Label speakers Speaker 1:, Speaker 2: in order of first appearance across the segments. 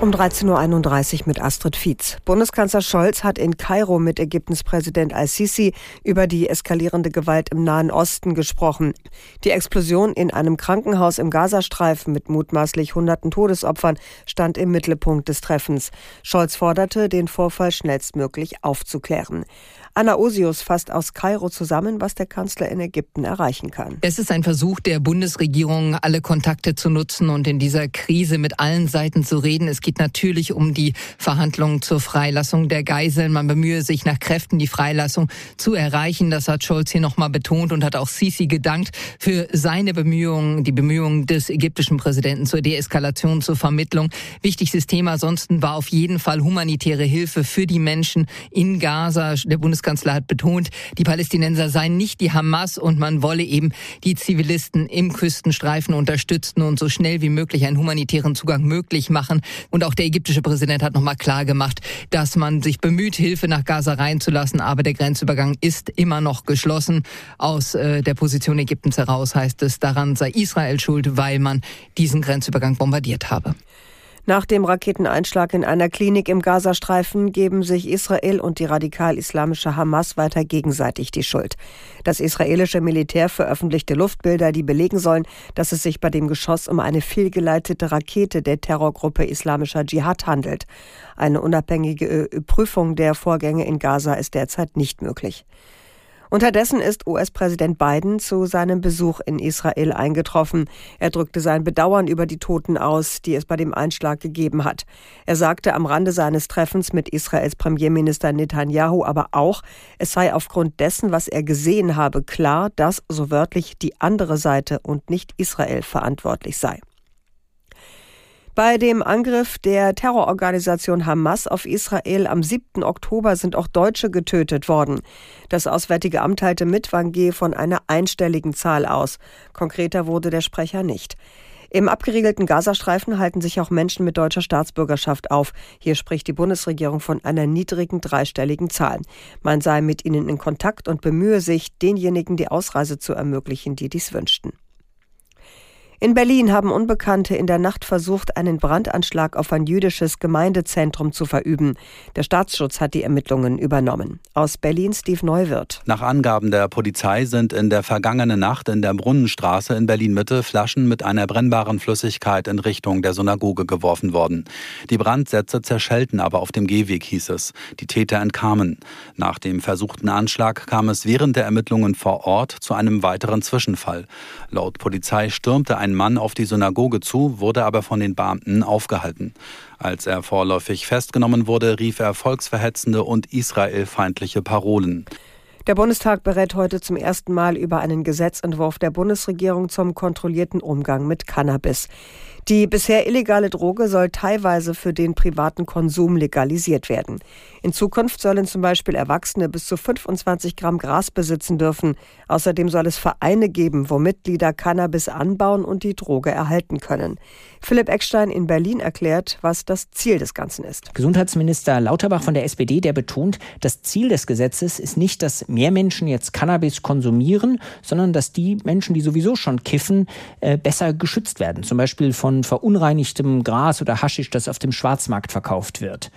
Speaker 1: Um 13.31 Uhr mit Astrid Fietz. Bundeskanzler Scholz hat in Kairo mit Ägyptens Präsident al-Sisi über die eskalierende Gewalt im Nahen Osten gesprochen. Die Explosion in einem Krankenhaus im Gazastreifen mit mutmaßlich hunderten Todesopfern stand im Mittelpunkt des Treffens. Scholz forderte, den Vorfall schnellstmöglich aufzuklären. Anna Osius fasst aus Kairo zusammen, was der Kanzler in Ägypten erreichen kann.
Speaker 2: Es ist ein Versuch der Bundesregierung, alle Kontakte zu nutzen und in dieser Krise mit allen Seiten zu reden. Es geht natürlich um die Verhandlungen zur Freilassung der Geiseln. Man bemühe sich nach Kräften, die Freilassung zu erreichen. Das hat Scholz hier nochmal betont und hat auch Sisi gedankt für seine Bemühungen, die Bemühungen des ägyptischen Präsidenten zur Deeskalation, zur Vermittlung. Wichtigstes Thema ansonsten war auf jeden Fall humanitäre Hilfe für die Menschen in Gaza. Der Bundes Bundeskanzler hat betont, die Palästinenser seien nicht die Hamas und man wolle eben die Zivilisten im Küstenstreifen unterstützen und so schnell wie möglich einen humanitären Zugang möglich machen. Und auch der ägyptische Präsident hat nochmal klar gemacht, dass man sich bemüht, Hilfe nach Gaza reinzulassen, aber der Grenzübergang ist immer noch geschlossen. Aus äh, der Position Ägyptens heraus heißt es, daran sei Israel schuld, weil man diesen Grenzübergang bombardiert habe.
Speaker 1: Nach dem Raketeneinschlag in einer Klinik im Gazastreifen geben sich Israel und die radikal-islamische Hamas weiter gegenseitig die Schuld. Das israelische Militär veröffentlichte Luftbilder, die belegen sollen, dass es sich bei dem Geschoss um eine fehlgeleitete Rakete der Terrorgruppe Islamischer Dschihad handelt. Eine unabhängige Prüfung der Vorgänge in Gaza ist derzeit nicht möglich. Unterdessen ist US-Präsident Biden zu seinem Besuch in Israel eingetroffen. Er drückte sein Bedauern über die Toten aus, die es bei dem Einschlag gegeben hat. Er sagte am Rande seines Treffens mit Israels Premierminister Netanyahu aber auch, es sei aufgrund dessen, was er gesehen habe, klar, dass so wörtlich die andere Seite und nicht Israel verantwortlich sei. Bei dem Angriff der Terrororganisation Hamas auf Israel am 7. Oktober sind auch Deutsche getötet worden. Das Auswärtige Amt teilte mit, wann gehe von einer einstelligen Zahl aus. Konkreter wurde der Sprecher nicht. Im abgeriegelten Gazastreifen halten sich auch Menschen mit deutscher Staatsbürgerschaft auf. Hier spricht die Bundesregierung von einer niedrigen dreistelligen Zahl. Man sei mit ihnen in Kontakt und bemühe sich, denjenigen die Ausreise zu ermöglichen, die dies wünschten. In Berlin haben Unbekannte in der Nacht versucht, einen Brandanschlag auf ein jüdisches Gemeindezentrum zu verüben. Der Staatsschutz hat die Ermittlungen übernommen. Aus Berlin Steve Neuwirth.
Speaker 3: Nach Angaben der Polizei sind in der vergangenen Nacht in der Brunnenstraße in Berlin-Mitte Flaschen mit einer brennbaren Flüssigkeit in Richtung der Synagoge geworfen worden. Die Brandsätze zerschellten aber auf dem Gehweg, hieß es. Die Täter entkamen. Nach dem versuchten Anschlag kam es während der Ermittlungen vor Ort zu einem weiteren Zwischenfall. Laut Polizei stürmte ein ein Mann auf die Synagoge zu, wurde aber von den Beamten aufgehalten. Als er vorläufig festgenommen wurde, rief er volksverhetzende und israelfeindliche Parolen.
Speaker 1: Der Bundestag berät heute zum ersten Mal über einen Gesetzentwurf der Bundesregierung zum kontrollierten Umgang mit Cannabis. Die bisher illegale Droge soll teilweise für den privaten Konsum legalisiert werden. In Zukunft sollen zum Beispiel Erwachsene bis zu 25 Gramm Gras besitzen dürfen. Außerdem soll es Vereine geben, wo Mitglieder Cannabis anbauen und die Droge erhalten können. Philipp Eckstein in Berlin erklärt, was das Ziel des Ganzen ist.
Speaker 4: Gesundheitsminister Lauterbach von der SPD, der betont, das Ziel des Gesetzes ist nicht, dass mehr Menschen jetzt Cannabis konsumieren, sondern dass die Menschen, die sowieso schon kiffen, äh, besser geschützt werden. Zum Beispiel von verunreinigtem Gras oder Haschisch, das auf dem Schwarzmarkt verkauft wird.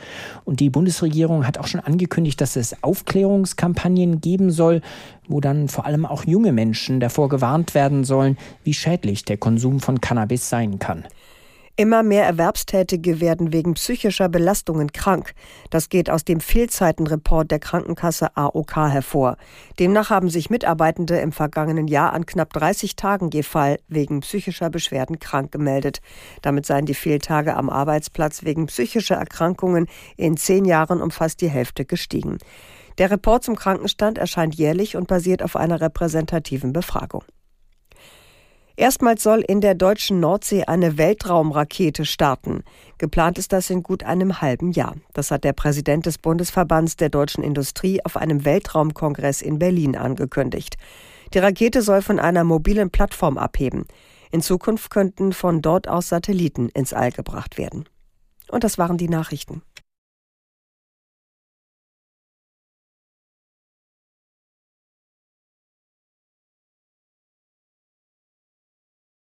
Speaker 4: Und die Bundesregierung Regierung hat auch schon angekündigt, dass es Aufklärungskampagnen geben soll, wo dann vor allem auch junge Menschen davor gewarnt werden sollen, wie schädlich der Konsum von Cannabis sein kann.
Speaker 1: Immer mehr Erwerbstätige werden wegen psychischer Belastungen krank. Das geht aus dem Fehlzeitenreport der Krankenkasse AOK hervor. Demnach haben sich Mitarbeitende im vergangenen Jahr an knapp 30 Tagen je Fall wegen psychischer Beschwerden krank gemeldet. Damit seien die Fehltage am Arbeitsplatz wegen psychischer Erkrankungen in zehn Jahren um fast die Hälfte gestiegen. Der Report zum Krankenstand erscheint jährlich und basiert auf einer repräsentativen Befragung. Erstmals soll in der deutschen Nordsee eine Weltraumrakete starten. Geplant ist das in gut einem halben Jahr. Das hat der Präsident des Bundesverbands der deutschen Industrie auf einem Weltraumkongress in Berlin angekündigt. Die Rakete soll von einer mobilen Plattform abheben. In Zukunft könnten von dort aus Satelliten ins All gebracht werden. Und das waren die Nachrichten.